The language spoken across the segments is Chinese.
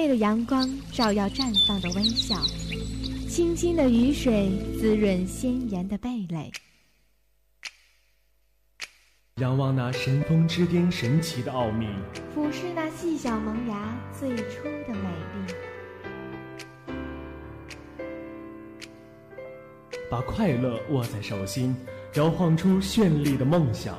媚的阳光照耀绽放的微笑，清新的雨水滋润鲜艳的蓓蕾。仰望那神峰之巅神奇的奥秘，俯视那细小萌芽最初的美丽。把快乐握在手心，摇晃出绚丽的梦想，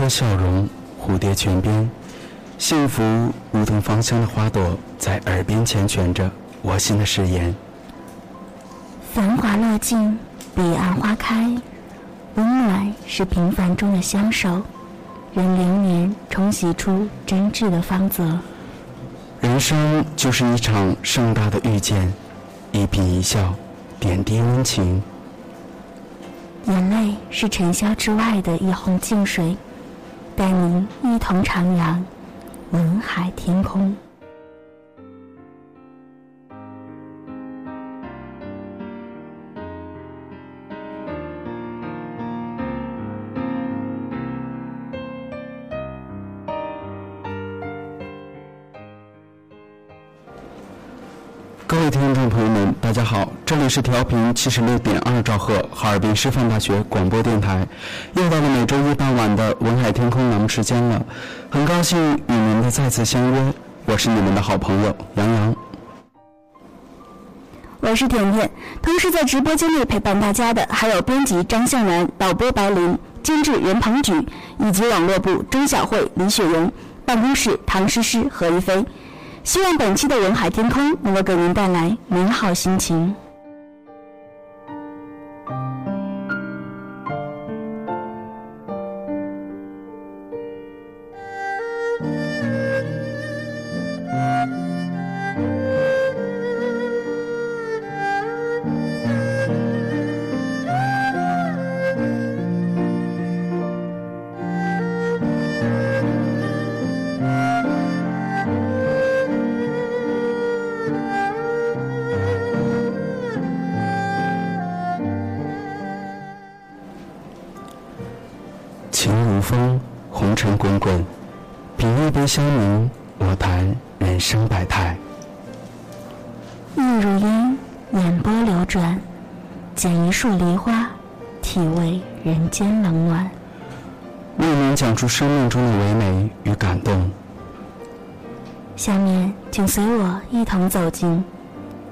车笑容，蝴蝶泉边，幸福如同芳香的花朵，在耳边缱绻着我心的誓言。繁华落尽，彼岸花开，温暖是平凡中的相守，任流年冲洗出真挚的芳泽。人生就是一场盛大的遇见，一颦一笑，点滴温情。眼泪是尘嚣之外的一泓静水，带您一同徜徉文海天空。各位听众朋友们，大家好，这里是调频七十六点二兆赫哈尔滨师范大学广播电台，又到了每周一傍晚的文海天空栏目时间了，很高兴与您的再次相约，我是你们的好朋友杨洋。我是甜甜，同时在直播间内陪伴大家的还有编辑张向然、导播白琳、监制袁鹏举以及网络部钟晓慧、李雪荣，办公室唐诗诗、何一飞。希望本期的人海天空能够给您带来美好心。情生命中的唯美与感动。下面，请随我一同走进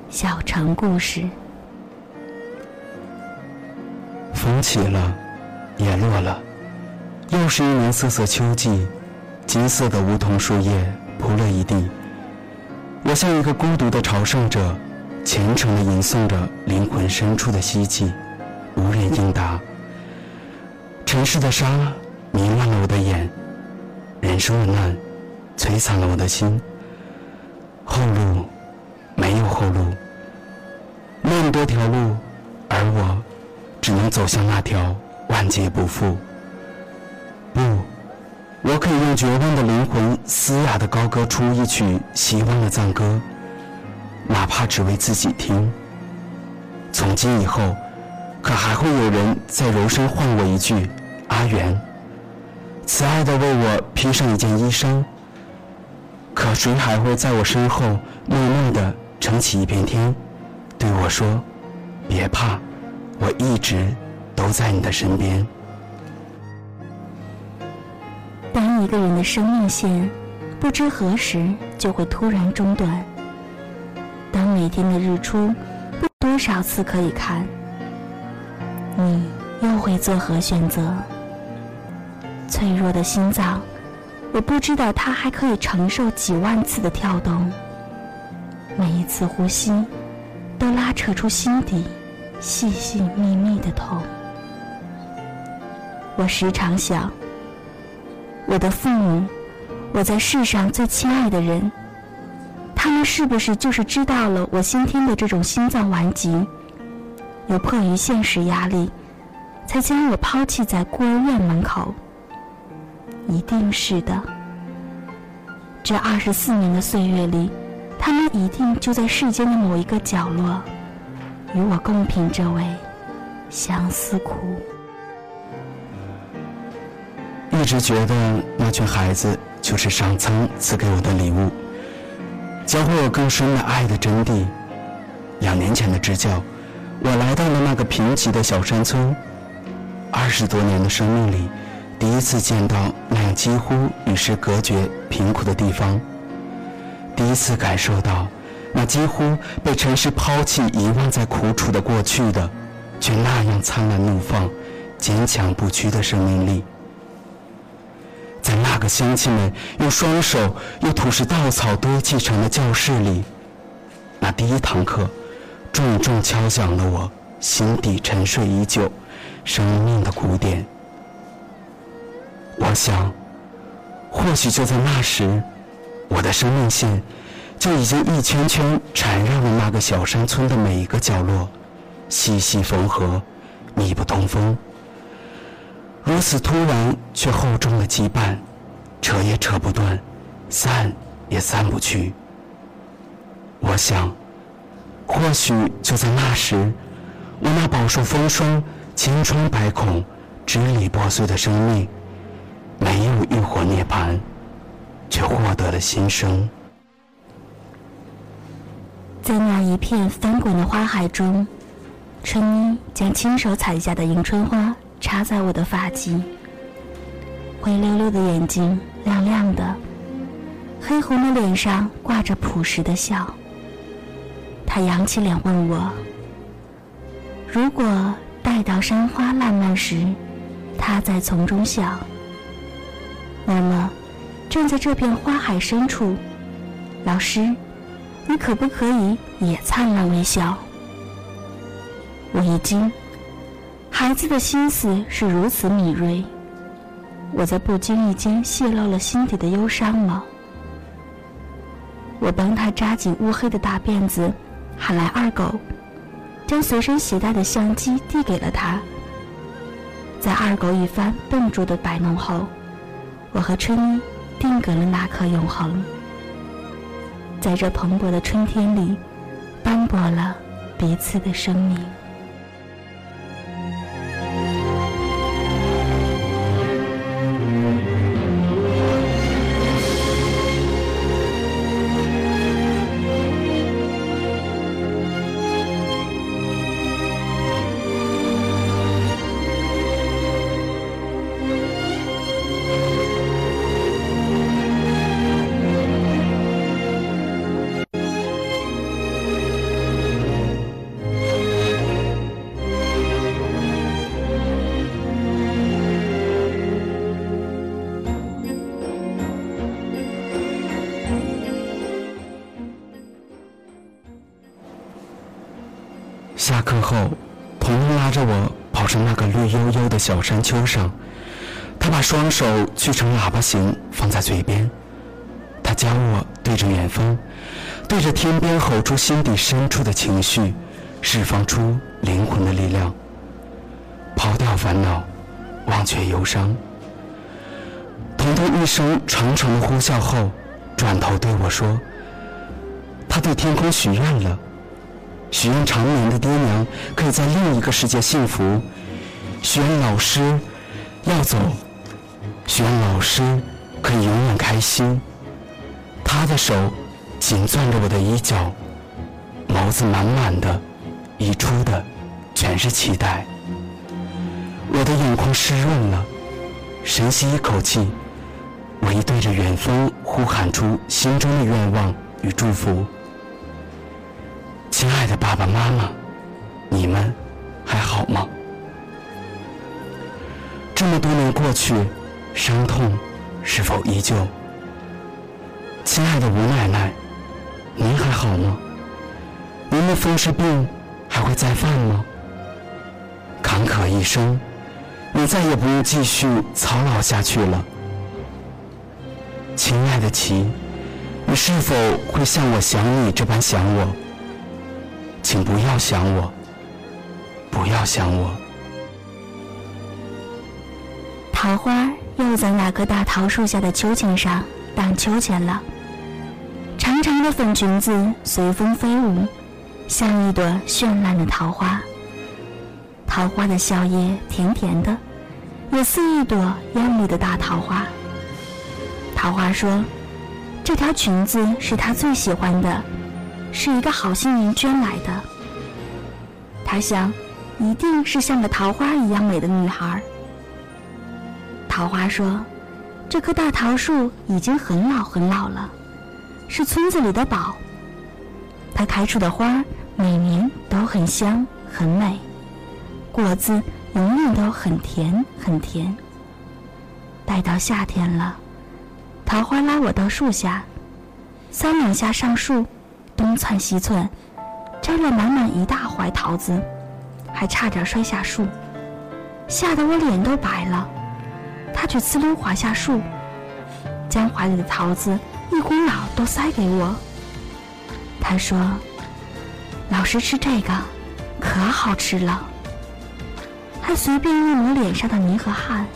小城故事。风起了，也落了，又是一年瑟瑟秋季，金色的梧桐树叶铺了一地。我像一个孤独的朝圣者，虔诚地吟诵着灵魂深处的希冀，无人应答。尘世的沙迷乱了我的眼，人生的难摧残了我的心。后路，没有后路。那么多条路，而我，只能走向那条万劫不复。不，我可以用绝望的灵魂嘶哑的高歌出一曲希望的赞歌，哪怕只为自己听。从今以后，可还会有人在柔声唤我一句“阿元”，慈爱的为我披上一件衣裳。可谁还会在我身后默默的撑起一片天，对我说：“别怕，我一直都在你的身边。”当一个人的生命线不知何时就会突然中断，当每天的日出不多少次可以看，你又会作何选择？脆弱的心脏。我不知道它还可以承受几万次的跳动，每一次呼吸都拉扯出心底细细密密的痛。我时常想，我的父母，我在世上最亲爱的人，他们是不是就是知道了我先天的这种心脏顽疾，又迫于现实压力，才将我抛弃在孤儿院门口？一定是的。这二十四年的岁月里，他们一定就在世间的某一个角落，与我共品这位相思苦。一直觉得那群孩子就是上苍赐给我的礼物，教会我更深的爱的真谛。两年前的支教，我来到了那个贫瘠的小山村，二十多年的生命里。第一次见到那样几乎与世隔绝、贫苦的地方，第一次感受到那几乎被尘世抛弃、遗忘在苦楚的过去的，却那样灿烂怒放、坚强不屈的生命力。在那个乡亲们用双手用土石稻草堆砌成的教室里，那第一堂课，重重敲响了我心底沉睡已久、生命的鼓点。我想，或许就在那时，我的生命线就已经一圈圈缠绕了那个小山村的每一个角落，细细缝合，密不通风。如此突然却厚重的羁绊，扯也扯不断，散也散不去。我想，或许就在那时，我那饱受风霜、千疮百孔、支离破碎的生命。没有浴火涅槃，却获得了新生。在那一片翻滚的花海中，春妮将亲手采下的迎春花插在我的发髻，灰溜溜的眼睛亮亮的，黑红的脸上挂着朴实的笑。她扬起脸问我：“如果待到山花烂漫时，他在丛中笑。”那么，站在这片花海深处，老师，你可不可以也灿烂微笑？我一惊，孩子的心思是如此敏锐，我在不经意间泄露了心底的忧伤吗？我帮他扎紧乌黑的大辫子，喊来二狗，将随身携带的相机递给了他。在二狗一番笨拙的摆弄后。我和春妮定格了那刻永恒，在这蓬勃的春天里，斑驳了彼此的生命。小山丘上，他把双手锯成喇叭形放在嘴边，他教我对着远方，对着天边吼出心底深处的情绪，释放出灵魂的力量，抛掉烦恼，忘却忧伤。彤彤一声长长的呼啸后，转头对我说：“他对天空许愿了，许愿长眠的爹娘可以在另一个世界幸福，许愿老师要走，许愿老师可以永远开心。”他的手紧攥着我的衣角，眸子满满的，溢出的全是期待。我的眼眶湿润了，深吸一口气。我一对着远方呼喊出心中的愿望与祝福：“亲爱的爸爸妈妈，你们还好吗？”这么多年过去，伤痛是否依旧？亲爱的吴奶奶，您还好吗？您的风湿病还会再犯吗？坎坷一生，你再也不用继续操劳下去了。亲爱的琪，你是否会像我想你这般想我？请不要想我，不要想我。桃花又在那棵大桃树下的秋千上荡秋千了，长长的粉裙子随风飞舞，像一朵绚烂的桃花。桃花的笑靥甜甜的，也似一朵艳丽的大桃花。桃花说：“这条裙子是她最喜欢的，是一个好心人捐来的。她想，一定是像个桃花一样美的女孩。”桃花说：“这棵大桃树已经很老很老了，是村子里的宝。它开出的花每年都很香很美，果子永远都很甜很甜。待到夏天了。”桃花拉我到树下，三两下上树，东窜西窜，摘了满满一大怀桃子，还差点摔下树，吓得我脸都白了。他却呲溜滑下树，将怀里的桃子一股脑都塞给我。他说：“老师吃这个，可好吃了。”他随便一抹脸上的泥和汗，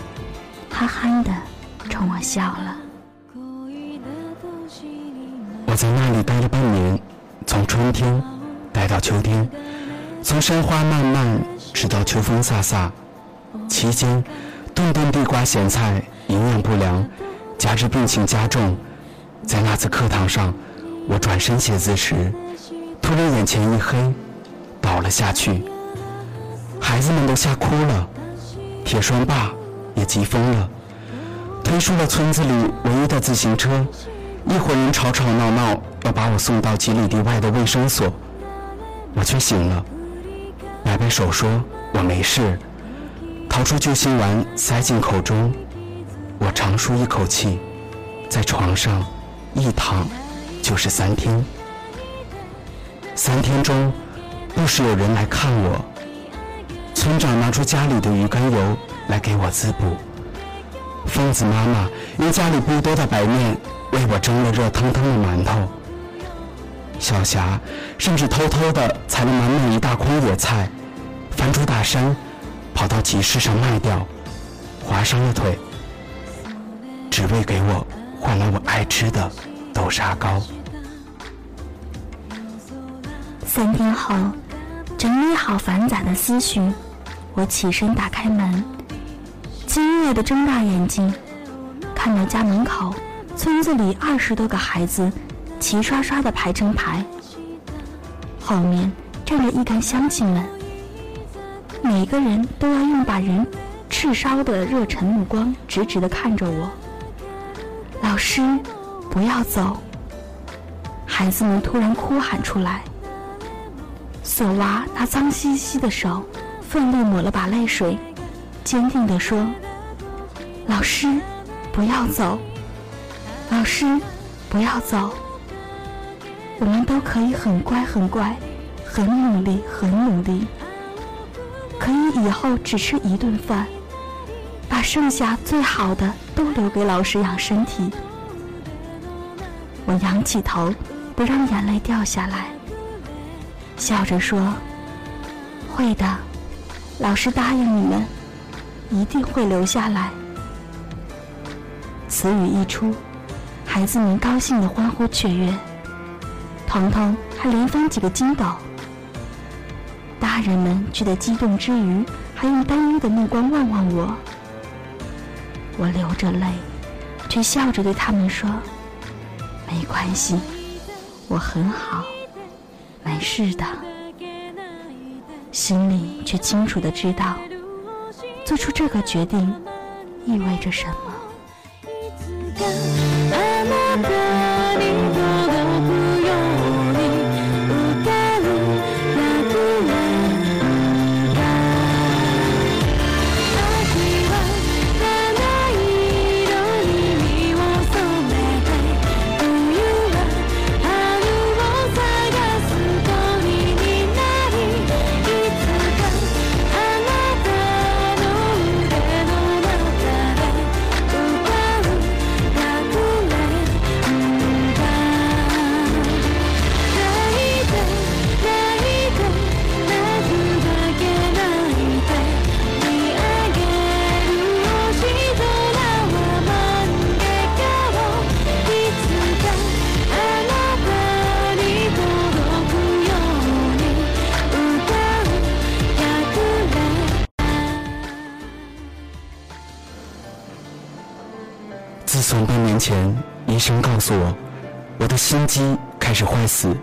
憨憨的冲我笑了。我在那里待了半年，从春天待到秋天，从山花漫漫直到秋风飒飒。期间，顿顿地瓜咸菜营养不良，加之病情加重，在那次课堂上，我转身写字时，突然眼前一黑，倒了下去。孩子们都吓哭了，铁栓爸也急疯了，推出了村子里唯一的自行车。一伙人吵吵闹闹，要把我送到几里地外的卫生所，我却醒了，摆摆手说我没事，掏出救心丸塞进口中，我长舒一口气，在床上一躺就是三天，三天中不时有人来看我，村长拿出家里的鱼肝油来给我滋补，疯子妈妈用家里不多的白面。为我蒸了热腾腾的馒头，小霞甚至偷偷的采了满满一大筐野菜，翻出大山，跑到集市上卖掉，划伤了腿，只为给我换来我爱吃的豆沙糕。三天后，整理好繁杂的思绪，我起身打开门，惊愕的睁大眼睛，看到家门口。村子里二十多个孩子，齐刷刷的排成排。后面站着一干乡亲们，每个人都要用把人炙烧的热忱目光直直的看着我。老师，不要走！孩子们突然哭喊出来。索娃那脏兮兮的手，奋力抹了把泪水，坚定地说：“老师，不要走。”老师，不要走。我们都可以很乖很乖，很努力很努力，可以以后只吃一顿饭，把剩下最好的都留给老师养身体。我仰起头，不让眼泪掉下来，笑着说：“会的，老师答应你们，一定会留下来。”此语一出，孩子们高兴的欢呼雀跃，彤彤还连翻几个筋斗。大人们觉得激动之余，还用担忧的目光望望我。我流着泪，却笑着对他们说：“没关系，我很好，没事的。”心里却清楚的知道，做出这个决定意味着什么。我，我的心肌开始坏死，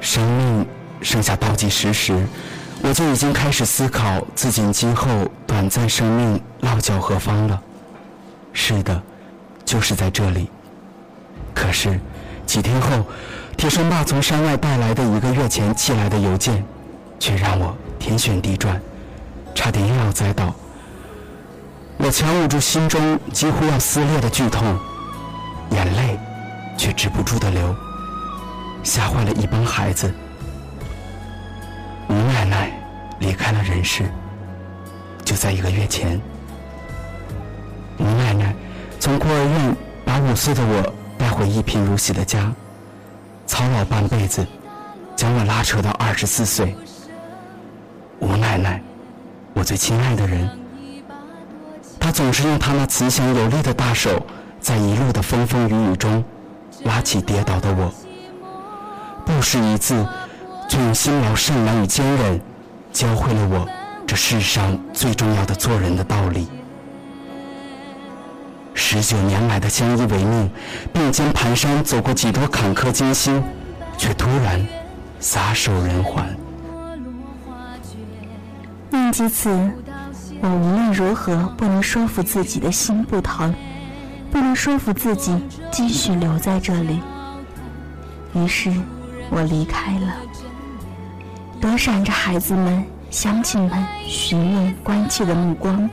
生命剩下倒计时时，我就已经开始思考自己今后短暂生命落脚何方了。是的，就是在这里。可是几天后，铁生爸从山外带来的一个月前寄来的邮件，却让我天旋地转，差点又要栽倒。我强捂住心中几乎要撕裂的剧痛，眼泪却止不住的流，吓坏了一帮孩子。吴奶奶离开了人世，就在一个月前。吴奶奶从孤儿院把五岁的我带回一贫如洗的家，操劳半辈子，将我拉扯到二十四岁。吴奶奶，我最亲爱的人。他总是用他那慈祥有力的大手，在一路的风风雨雨中，拉起跌倒的我。不识一字，却用辛劳、善良与坚韧，教会了我这世上最重要的做人的道理。十九年来的相依为命，并肩蹒跚走过几多坎坷艰辛，却突然撒手人寰。念及此。我无论如何不能说服自己的心不疼，不能说服自己继续留在这里。于是，我离开了，躲闪着孩子们、乡亲们询问、关切的目光，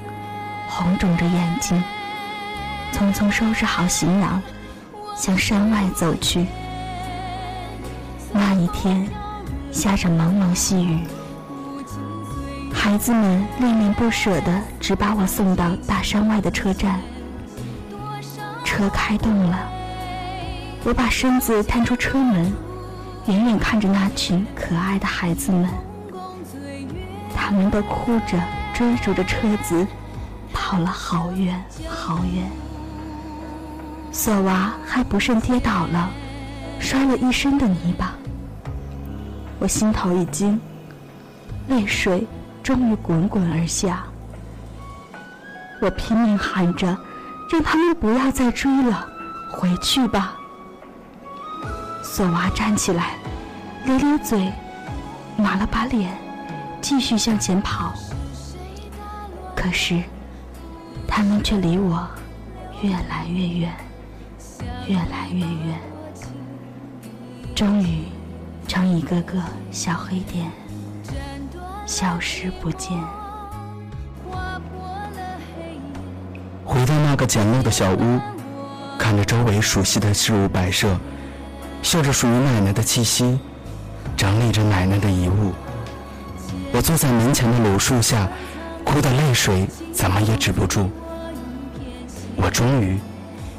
红肿着眼睛，匆匆收拾好行囊，向山外走去。那一天，下着蒙蒙细雨。孩子们恋恋不舍地只把我送到大山外的车站。车开动了，我把身子探出车门，远远看着那群可爱的孩子们。他们都哭着追逐着车子，跑了好远好远。索娃还不慎跌倒了，摔了一身的泥巴。我心头一惊，泪水。终于滚滚而下，我拼命喊着，让他们不要再追了，回去吧。索娃站起来，咧咧嘴，抹了把脸，继续向前跑。可是，他们却离我越来越远，越来越远，终于成一个个小黑点。消失不见。个简陋的小屋，看着周围熟悉的事物摆设，嗅着属于奶奶的气息，整理着奶奶的遗物。我坐在门前的柳树下，哭的泪水怎么也止不住。我终于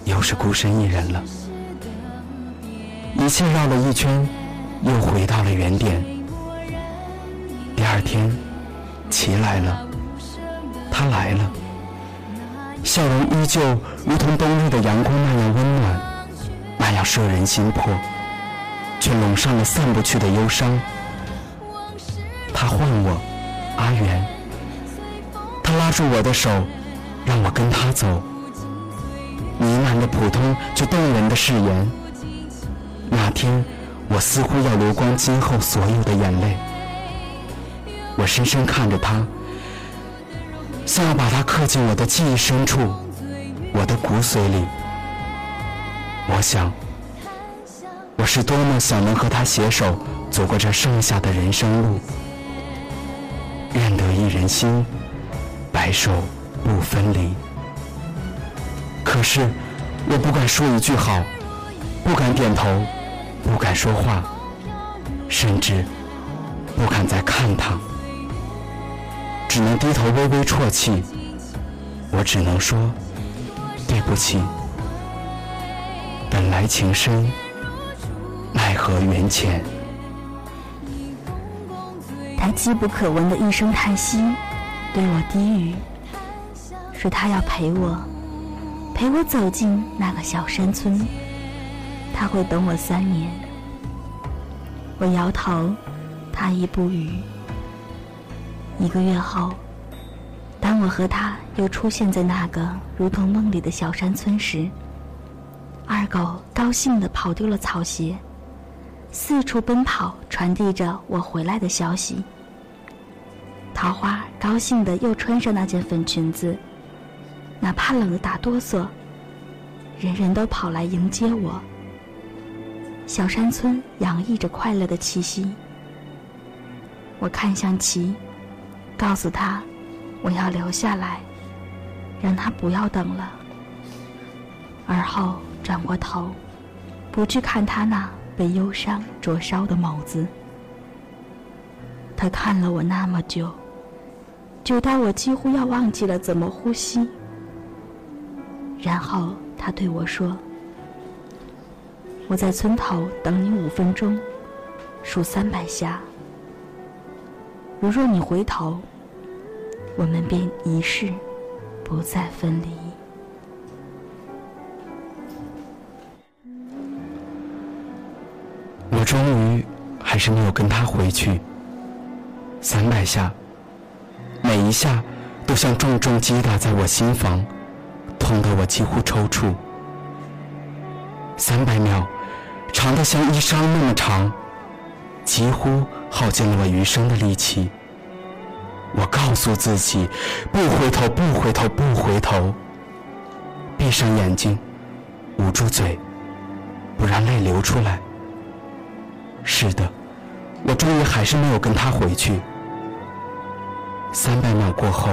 又是孤身一人了。一切绕了一圈，又回到了原点。第二天，齐来了，他来了，笑容依旧如同冬日的阳光那样温暖，那样摄人心魄，却笼上了散不去的忧伤。他唤我，阿元。他拉住我的手，让我跟他走。呢喃的普通却动人的誓言。那天，我似乎要流光今后所有的眼泪。我深深看着他，像要把它刻进我的记忆深处，我的骨髓里。我想，我是多么想能和他携手走过这剩下的人生路。愿得一人心，白首不分离。可是，我不敢说一句好，不敢点头，不敢说话，甚至不敢再看他，只能低头微微啜泣。我只能说对不起。本来情深，奈何缘浅。他机不可闻的一声叹息，对我低语，说他要陪我，陪我走进那个小山村。他会等我三年。我摇头，他亦不语。一个月后，当我和他又出现在那个如同梦里的小山村时，二狗高兴地跑丢了草鞋。四处奔跑，传递着我回来的消息。桃花高兴的又穿上那件粉裙子，哪怕冷得打哆嗦，人人都跑来迎接我。小山村洋溢着快乐的气息。我看向齐，告诉他我要留下来，让他不要等了。而后转过头，不去看他那。被忧伤灼烧的眸子，他看了我那么久，久到我几乎要忘记了怎么呼吸。然后他对我说：“我在村头等你五分钟，数三百下。如若你回头，我们便一世不再分离。”我终于还是没有跟他回去。三百下，每一下都像重重击打在我心房，痛得我几乎抽搐。三百秒，长得像一生那么长，几乎耗尽了我余生的力气。我告诉自己，不回头，不回头，不回头。闭上眼睛，捂住嘴，不让泪流出来。是的，我终于还是没有跟他回去。三百秒过后，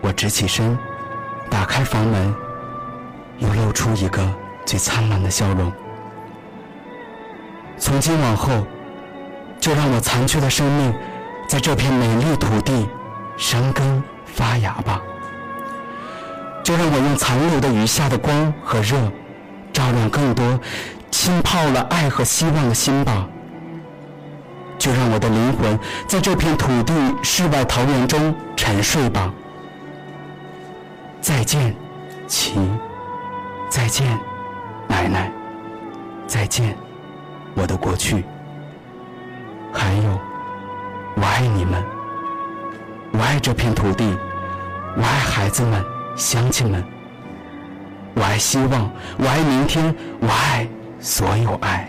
我直起身，打开房门，又露出一个最灿烂的笑容。从今往后，就让我残缺的生命，在这片美丽土地生根发芽吧。就让我用残留的余下的光和热，照亮更多。浸泡了爱和希望的心吧，就让我的灵魂在这片土地世外桃源中沉睡吧。再见，齐；再见，奶奶；再见，我的过去。还有，我爱你们，我爱这片土地，我爱孩子们、乡亲们，我爱希望，我爱明天，我爱。所有爱，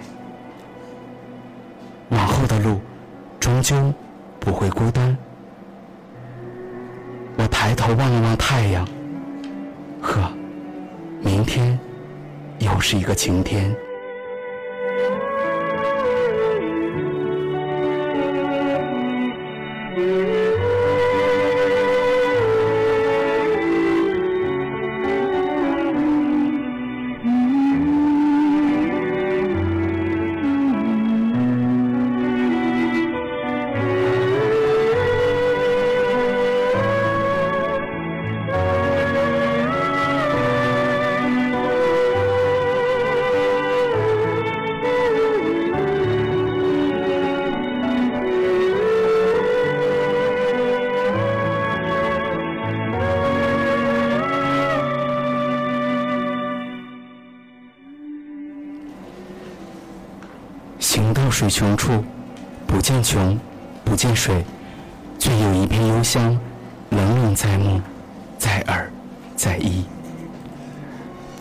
往后的路，终究不会孤单。我抬头望了望太阳，呵，明天又是一个晴天。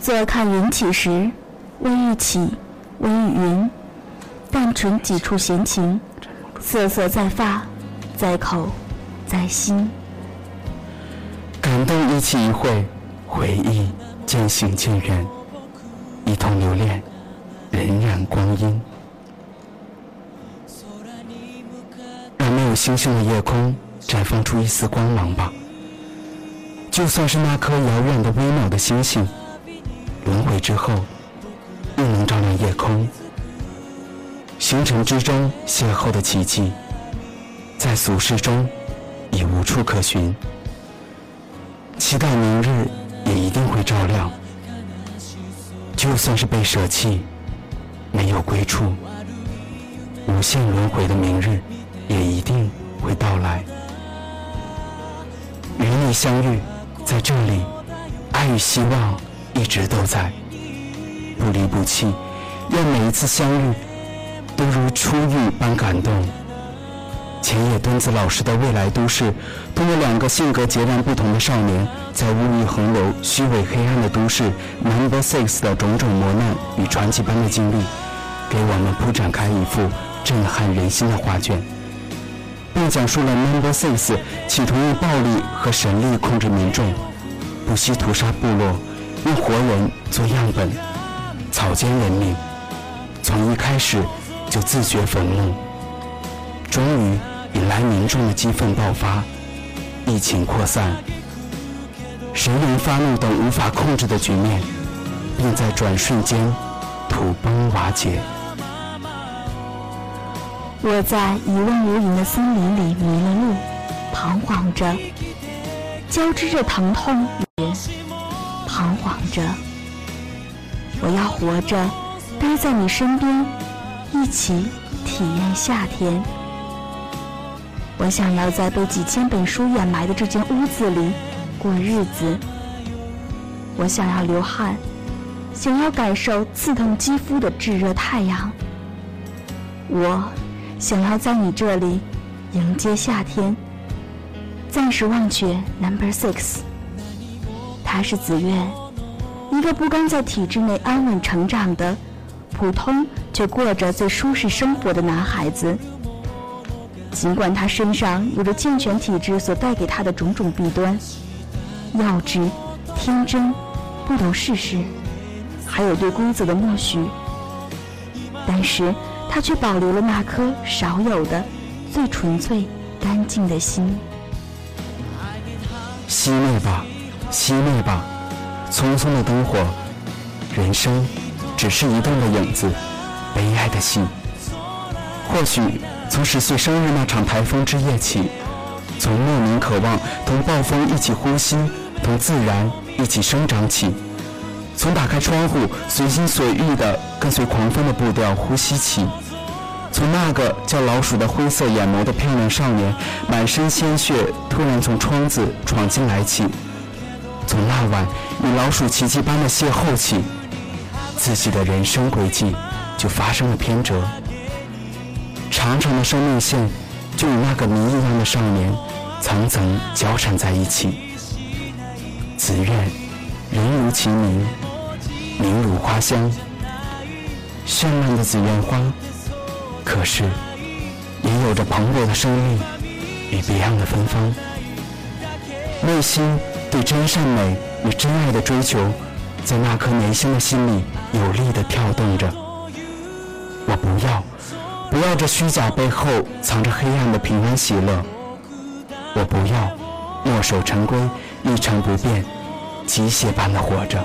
坐看云起时，微欲起，微欲云，但存几处闲情，瑟瑟在发，在口，在心。感动一起一会，回忆渐行渐远，一同留恋，荏苒光阴。让没有星星的夜空绽放出一丝光芒吧。就算是那颗遥远的微渺的星星。轮回之后，又能照亮夜空。星辰之中邂逅的奇迹，在俗世中已无处可寻。期待明日也一定会照亮。就算是被舍弃，没有归处，无限轮回的明日也一定会到来。与你相遇，在这里，爱与希望。一直都在，不离不弃，愿每一次相遇都如初遇般感动。前野敦子老师的未来都市，通过两个性格截然不同的少年，在物欲横流、虚伪黑暗的都市 Number Six 的种种磨难与传奇般的经历，给我们铺展开一幅震撼人心的画卷，并讲述了 Number Six 企图用暴力和神力控制民众，不惜屠杀部落。用活人做样本，草菅人命，从一开始就自掘坟墓，终于引来民众的激愤爆发，疫情扩散，神灵发怒等无法控制的局面，并在转瞬间土崩瓦解。我在一望无垠的森林里迷了路，彷徨着，交织着疼痛与。彷徨着，我要活着，待在你身边，一起体验夏天。我想要在被几千本书掩埋的这间屋子里过日子。我想要流汗，想要感受刺痛肌肤的炙热太阳。我想要在你这里迎接夏天。暂时忘却 Number Six。他是子苑，一个不甘在体制内安稳成长的普通却过着最舒适生活的男孩子。尽管他身上有着健全体质所带给他的种种弊端，幼稚、天真、不懂世事，还有对规则的默许，但是他却保留了那颗少有的、最纯粹、干净的心。熄灭吧。熄灭吧，匆匆的灯火。人生只是一段的影子，悲哀的戏。或许从十岁生日那场台风之夜起，从莫名渴望同暴风一起呼吸，同自然一起生长起，从打开窗户随心所欲的跟随狂风的步调呼吸起，从那个叫老鼠的灰色眼眸的漂亮少年满身鲜血突然从窗子闯进来起。从那晚与老鼠奇迹般的邂逅起，自己的人生轨迹就发生了偏折。长长的生命线就与那个谜一样的少年层层交缠在一起。子愿，人如其名，名如花香，绚烂的紫苑花，可是也有着蓬勃的生命与别样的芬芳。内心。对真善美与真爱的追求，在那颗年轻的心里有力地跳动着。我不要，不要这虚假背后藏着黑暗的平安喜乐。我不要，墨守成规、一成不变、机械般的活着。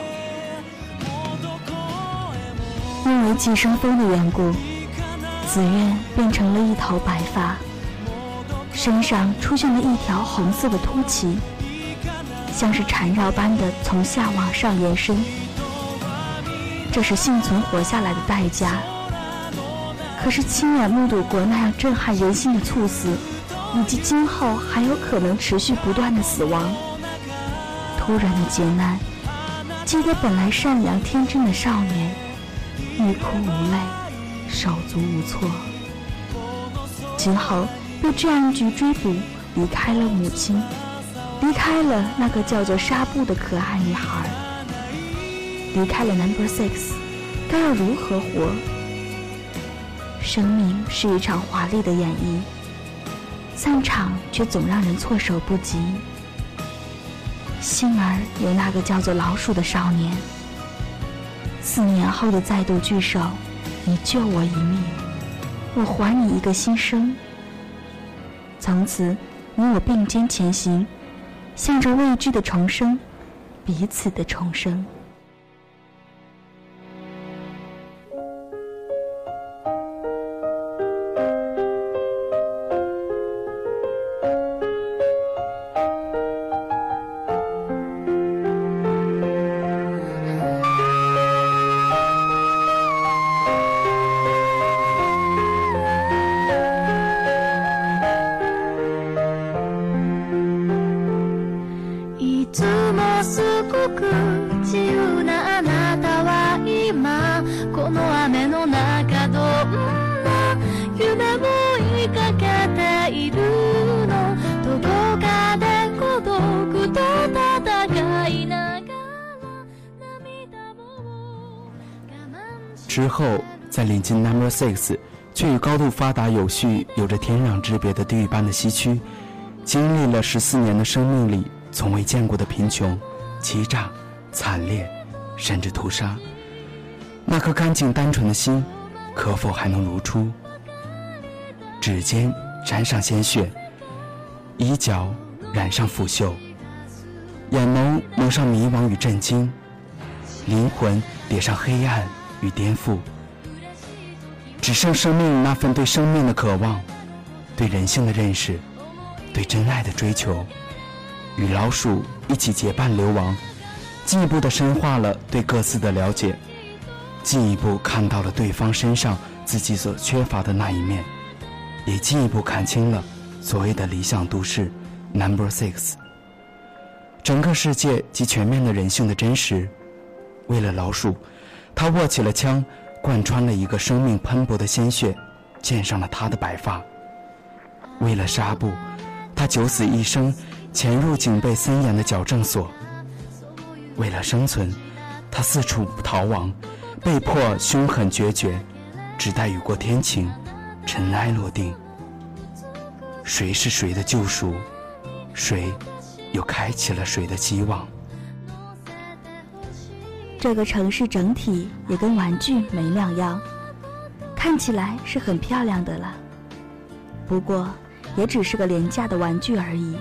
因为寄生蜂的缘故，紫苑变成了一头白发，身上出现了一条红色的凸起。像是缠绕般的从下往上延伸，这是幸存活下来的代价。可是亲眼目睹过那样震撼人心的猝死，以及今后还有可能持续不断的死亡，突然的劫难，激得本来善良天真的少年欲哭无泪，手足无措。今后被这样一局追捕，离开了母亲，离开了那个叫做纱布的可爱女孩，离开了 Number Six，该要如何活？生命是一场华丽的演绎，散场却总让人措手不及。幸而有那个叫做老鼠的少年，四年后的再度聚首，你救我一命。我还你一个新生。从此，你我并肩前行，向着未知的重生，彼此的重生。之后，在临近 Number Six，却与高度发达、有序、有着天壤之别的地狱般的西区，经历了十四年的生命里从未见过的贫穷、欺诈、惨烈，甚至屠杀。那颗干净单纯的心，可否还能如初？指尖沾上鲜血，衣角染上腐朽，眼眸蒙上迷茫与震惊，灵魂叠上黑暗。与颠覆，只剩生命那份对生命的渴望，对人性的认识，对真爱的追求，与老鼠一起结伴流亡，进一步的深化了对各自的了解，进一步看到了对方身上自己所缺乏的那一面，也进一步看清了所谓的理想都市 Number Six，整个世界及全面的人性的真实，为了老鼠。他握起了枪，贯穿了一个生命喷薄的鲜血，溅上了他的白发。为了纱布，他九死一生，潜入警备森严的矫正所。为了生存，他四处逃亡，被迫凶狠决绝，只待雨过天晴，尘埃落定。谁是谁的救赎？谁又开启了谁的希望？这个城市整体也跟玩具没两样，看起来是很漂亮的了。不过，也只是个廉价的玩具而已。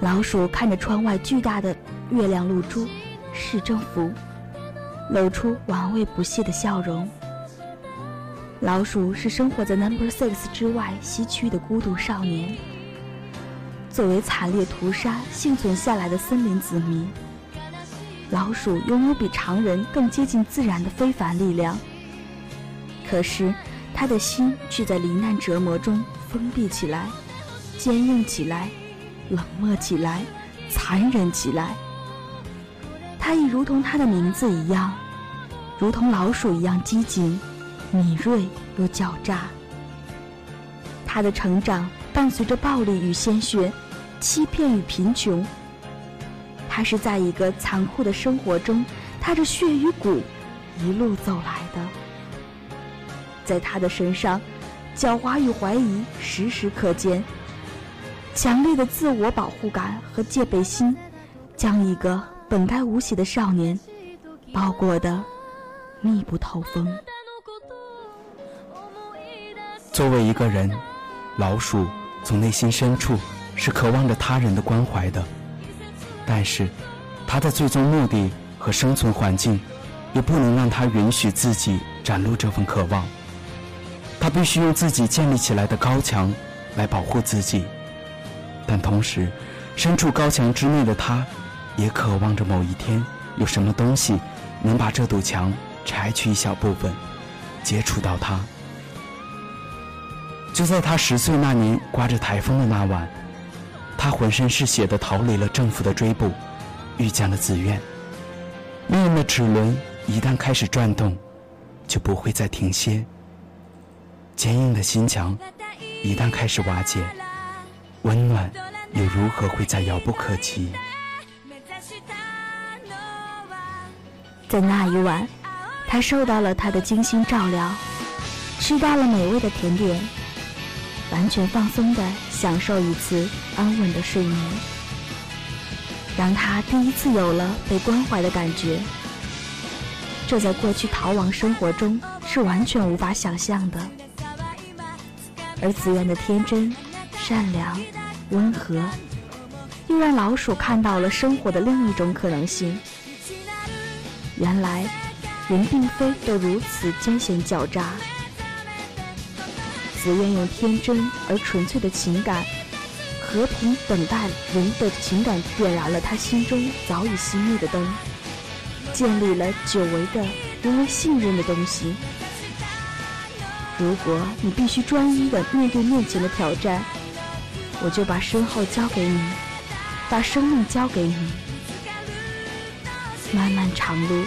老鼠看着窗外巨大的月亮露珠，市政府，露出玩味不屑的笑容。老鼠是生活在 Number Six 之外西区的孤独少年，作为惨烈屠杀幸存下来的森林子民。老鼠拥有比常人更接近自然的非凡力量，可是他的心却在罹难折磨中封闭起来，坚硬起来，冷漠起来，残忍起来。他亦如同他的名字一样，如同老鼠一样机警、敏锐又狡诈。他的成长伴随着暴力与鲜血，欺骗与贫穷。他是在一个残酷的生活中，踏着血与骨，一路走来的。在他的身上，狡猾与怀疑时时可见。强烈的自我保护感和戒备心，将一个本该无邪的少年包裹得密不透风。作为一个人，老鼠从内心深处是渴望着他人的关怀的。但是，他的最终目的和生存环境，也不能让他允许自己展露这份渴望。他必须用自己建立起来的高墙来保护自己，但同时，身处高墙之内的他，也渴望着某一天有什么东西能把这堵墙拆去一小部分，接触到他。就在他十岁那年，刮着台风的那晚。他浑身是血的逃离了政府的追捕，遇见了紫苑。命运的齿轮一旦开始转动，就不会再停歇。坚硬的心墙一旦开始瓦解，温暖又如何会再遥不可及？在那一晚，他受到了他的精心照料，吃到了美味的甜点，完全放松的享受一次安稳的睡眠，让他第一次有了被关怀的感觉。这在过去逃亡生活中是完全无法想象的。而紫苑的天真、善良、温和，又让老鼠看到了生活的另一种可能性。原来，人并非都如此艰险狡诈。紫苑用天真而纯粹的情感，和平等待人的情感，点燃了他心中早已熄灭的灯。建立了久违的因为信任的东西。如果你必须专一的面对面前的挑战，我就把身后交给你，把生命交给你。漫漫长路，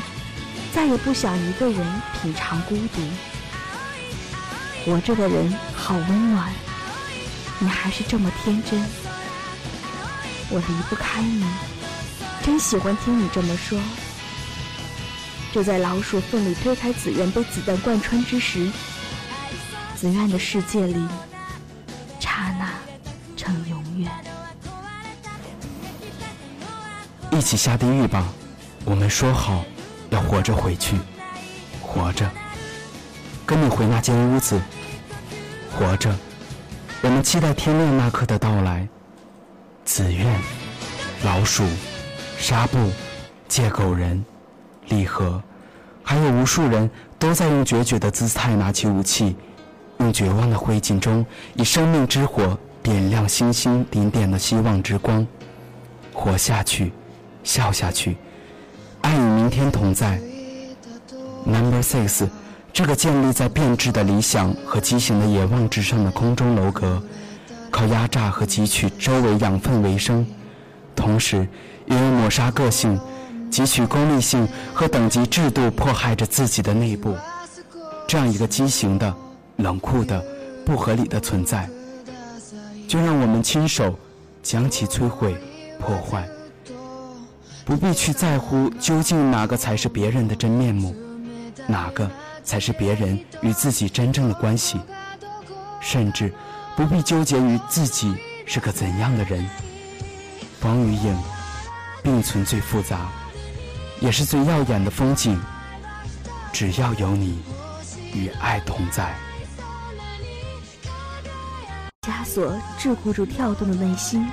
再也不想一个人品尝孤独。活着的人好温暖，你还是这么天真。我离不开你，真喜欢听你这么说。就在老鼠奋力推开紫苑被子弹贯穿之时，紫苑的世界里，刹那成永远。一起下地狱吧！我们说好要活着回去，活着，跟你回那间屋子，活着。我们期待天亮那刻的到来。紫苑、老鼠、纱布、借狗人。礼盒，还有无数人都在用决绝的姿态拿起武器，用绝望的灰烬中以生命之火点亮星星点点的希望之光，活下去，笑下去，爱与明天同在。Number Six，这个建立在变质的理想和畸形的野望之上的空中楼阁，靠压榨和汲取周围养分为生，同时也用抹杀个性。汲取功利性和等级制度，迫害着自己的内部，这样一个畸形的、冷酷的、不合理的存在，就让我们亲手将其摧毁、破坏。不必去在乎究竟哪个才是别人的真面目，哪个才是别人与自己真正的关系，甚至不必纠结于自己是个怎样的人。光与影并存最复杂。也是最耀眼的风景。只要有你与爱同在，枷锁桎梏住跳动的内心，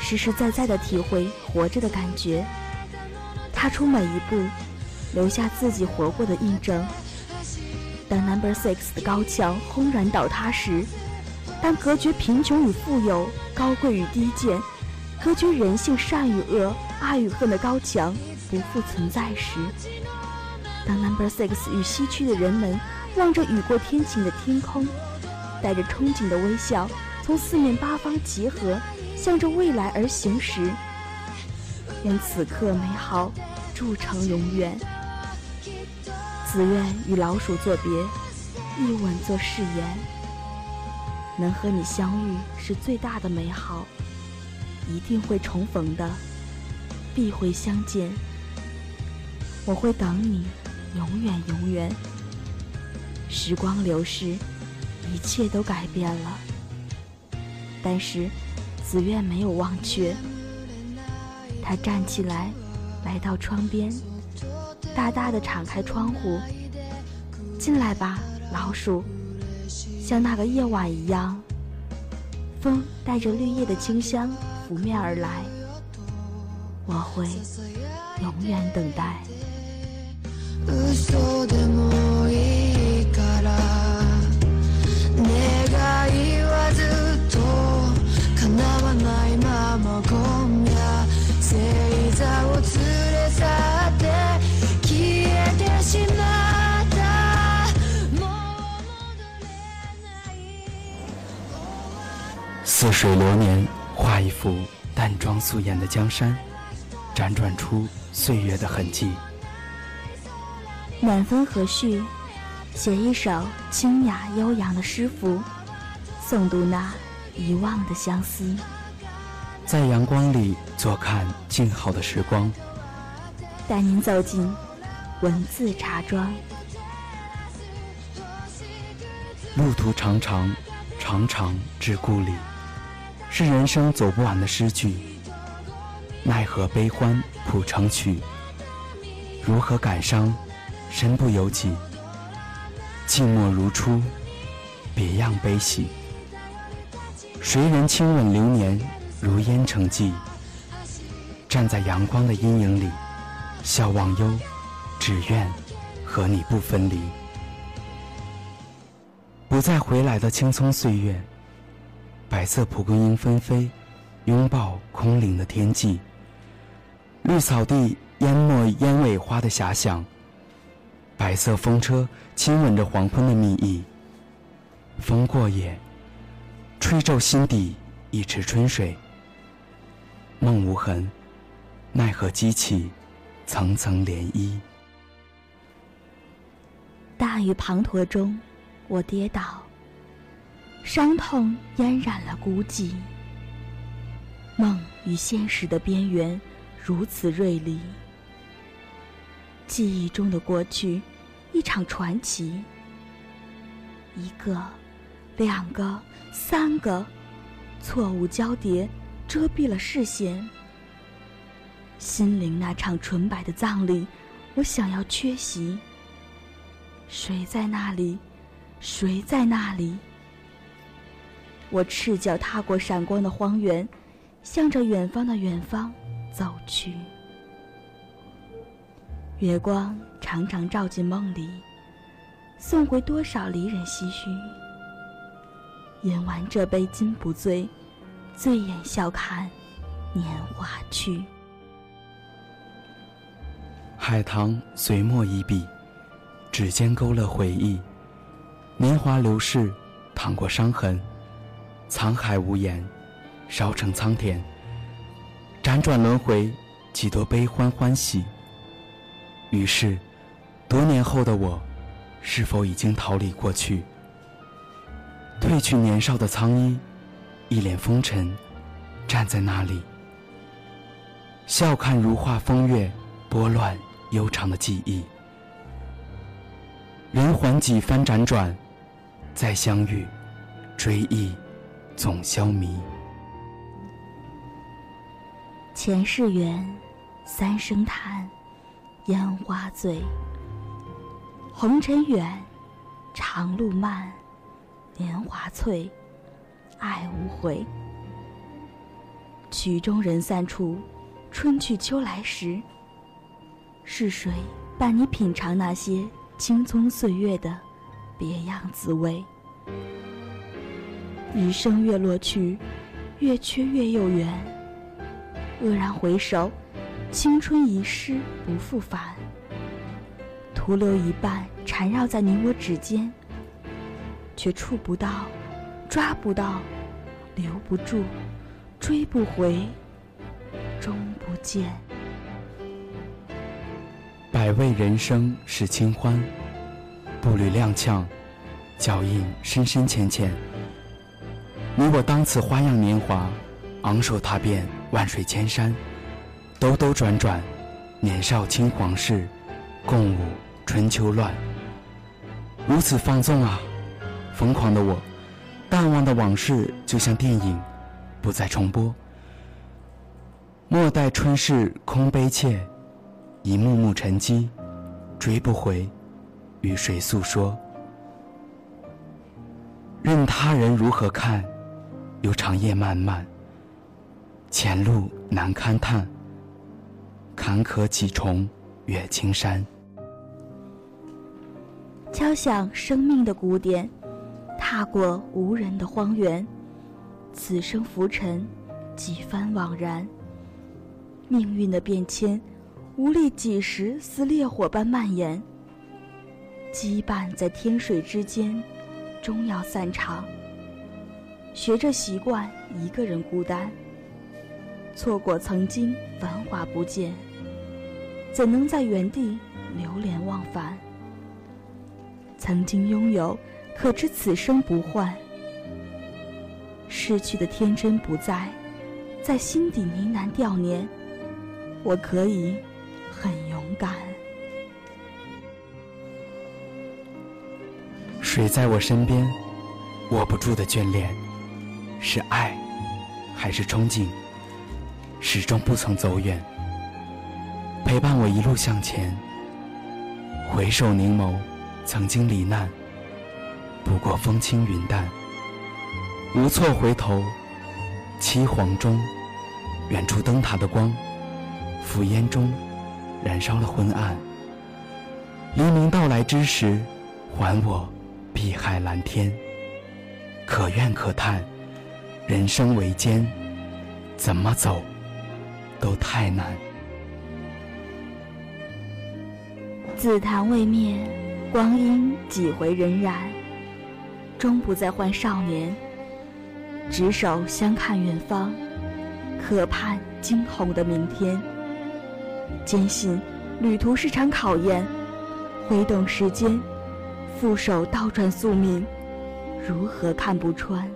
实实在在的体会活着的感觉。踏出每一步，留下自己活过的印证。当 Number Six 的高墙轰然倒塌时，当隔绝贫穷与富有、高贵与低贱、隔绝人性善与恶、爱与恨的高墙。不复存在时，当 Number Six 与西区的人们望着雨过天晴的天空，带着憧憬的微笑，从四面八方集合，向着未来而行时，愿此刻美好铸成永远。自愿与老鼠作别，一吻做誓言，能和你相遇是最大的美好，一定会重逢的，必会相见。我会等你，永远永远。时光流逝，一切都改变了，但是紫苑没有忘却。他站起来，来到窗边，大大的敞开窗户。进来吧，老鼠，像那个夜晚一样，风带着绿叶的清香拂面而来。我会永远等待。似水流年，画一幅淡妆素颜的江山，辗转出岁月的痕迹。暖风和煦，写一首清雅悠扬的诗赋，诵读那遗忘的相思。在阳光里坐看静好的时光，带您走进文字茶庄。路途长长，长长至故里，是人生走不完的诗句。奈何悲欢谱成曲，如何感伤，身不由己。静默如初，别样悲喜。谁人轻吻流年，如烟成寂。站在阳光的阴影里，笑忘忧，只愿和你不分离。不再回来的青葱岁月，白色蒲公英纷飞，拥抱空灵的天际。绿草地淹没鸢尾花的遐想，白色风车亲吻着黄昏的蜜意。风过也，吹皱心底一池春水。梦无痕，奈何激起层层涟漪。大雨滂沱中。我跌倒，伤痛淹染了孤寂。梦与现实的边缘如此锐利，记忆中的过去，一场传奇。一个，两个，三个，错误交叠，遮蔽了视线。心灵那场纯白的葬礼，我想要缺席。谁在那里？谁在那里？我赤脚踏过闪光的荒原，向着远方的远方走去。月光常常照进梦里，送回多少离人唏嘘。饮完这杯今不醉，醉眼笑看年华去。海棠随墨一笔，指尖勾勒回忆。年华流逝，淌过伤痕，沧海无言，烧成苍田。辗转轮回，几多悲欢欢喜。于是，多年后的我，是否已经逃离过去？褪去年少的苍衣，一脸风尘，站在那里，笑看如画风月，拨乱悠长的记忆。人寰几番辗转。再相遇，追忆总消弭。前世缘，三生叹，烟花醉。红尘远，长路漫，年华脆，爱无悔。曲终人散处，春去秋来时。是谁伴你品尝那些青葱岁月的？别样滋味。余生月落去，月缺月又圆。愕然回首，青春已逝不复返。徒留一半缠绕在你我指尖，却触不到，抓不到，留不住，追不回，终不见。百味人生是清欢。步履踉跄，脚印深深浅浅。你我当此花样年华，昂首踏遍万水千山，兜兜转转，年少轻狂事，共舞春秋乱。如此放纵啊，疯狂的我，淡忘的往事就像电影，不再重播。莫待春事空悲切，一幕幕沉积，追不回。与谁诉说？任他人如何看，有长夜漫漫，前路难堪叹，坎坷几重越青山。敲响生命的鼓点，踏过无人的荒原，此生浮沉，几番惘然。命运的变迁，无力几时似烈火般蔓延。羁绊在天水之间，终要散场。学着习惯一个人孤单，错过曾经繁华不见，怎能在原地流连忘返？曾经拥有，可知此生不换。逝去的天真不在，在心底呢喃悼念。我可以很勇敢。水在我身边，握不住的眷恋，是爱，还是憧憬？始终不曾走远，陪伴我一路向前。回首凝眸，曾经罹难，不过风轻云淡。无措回头，凄惶中，远处灯塔的光，浮烟中，燃烧了昏暗。黎明到来之时，还我碧海蓝天。可怨可叹，人生维艰，怎么走，都太难。紫檀未灭，光阴几回荏苒，终不再换少年。执手相看远方，可盼惊鸿的明天。坚信旅途是场考验，挥动时间，负手倒转宿命，如何看不穿？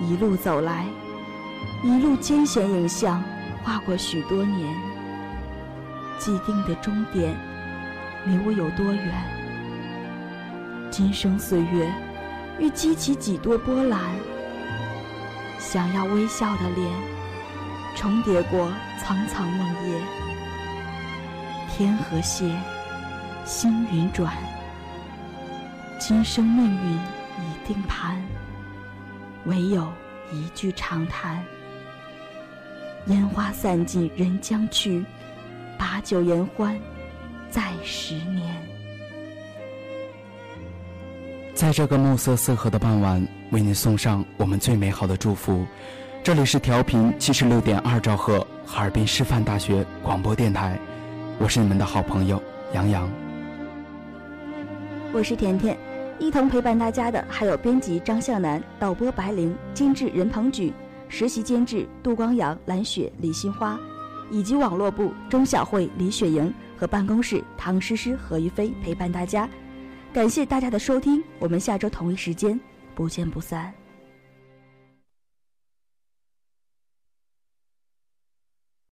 一路走来，一路艰险影像，划过许多年。既定的终点，离我有多远？今生岁月，欲激起几多波澜？想要微笑的脸，重叠过苍苍梦夜。天河泻，星云转，今生命运已定盘，唯有一句长叹：烟花散尽人将去。把酒言欢，再十年。在这个暮色四合的傍晚，为您送上我们最美好的祝福。这里是调频七十六点二兆赫，哈尔滨师范大学广播电台，我是你们的好朋友杨洋。我是甜甜，一同陪伴大家的还有编辑张向南、导播白灵、监制任鹏举、实习监制杜光阳、蓝雪、李新花。以及网络部钟晓慧、李雪莹和办公室唐诗诗、何玉飞陪伴大家，感谢大家的收听，我们下周同一时间不见不散。